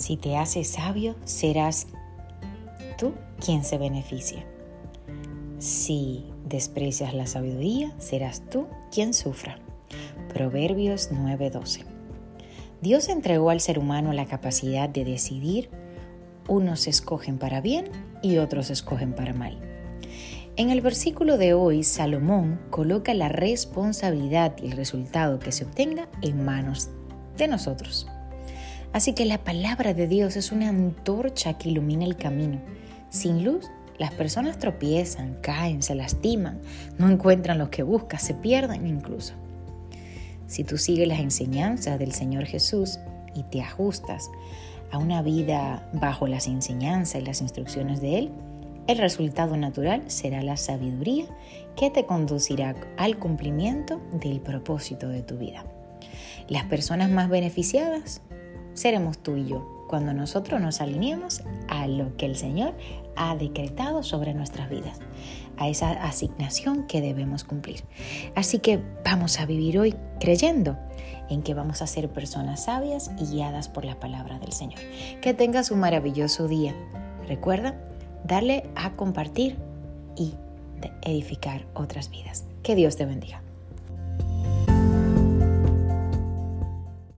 Si te haces sabio, serás tú quien se beneficie. Si desprecias la sabiduría, serás tú quien sufra. Proverbios 9:12. Dios entregó al ser humano la capacidad de decidir. Unos escogen para bien y otros escogen para mal. En el versículo de hoy, Salomón coloca la responsabilidad y el resultado que se obtenga en manos de nosotros. Así que la palabra de Dios es una antorcha que ilumina el camino. Sin luz, las personas tropiezan, caen, se lastiman, no encuentran lo que buscan, se pierden incluso. Si tú sigues las enseñanzas del Señor Jesús y te ajustas a una vida bajo las enseñanzas y las instrucciones de Él, el resultado natural será la sabiduría que te conducirá al cumplimiento del propósito de tu vida. Las personas más beneficiadas seremos tú y yo cuando nosotros nos alineemos a lo que el Señor ha decretado sobre nuestras vidas, a esa asignación que debemos cumplir. Así que vamos a vivir hoy creyendo en que vamos a ser personas sabias y guiadas por la palabra del Señor. Que tengas un maravilloso día. Recuerda darle a compartir y edificar otras vidas. Que Dios te bendiga.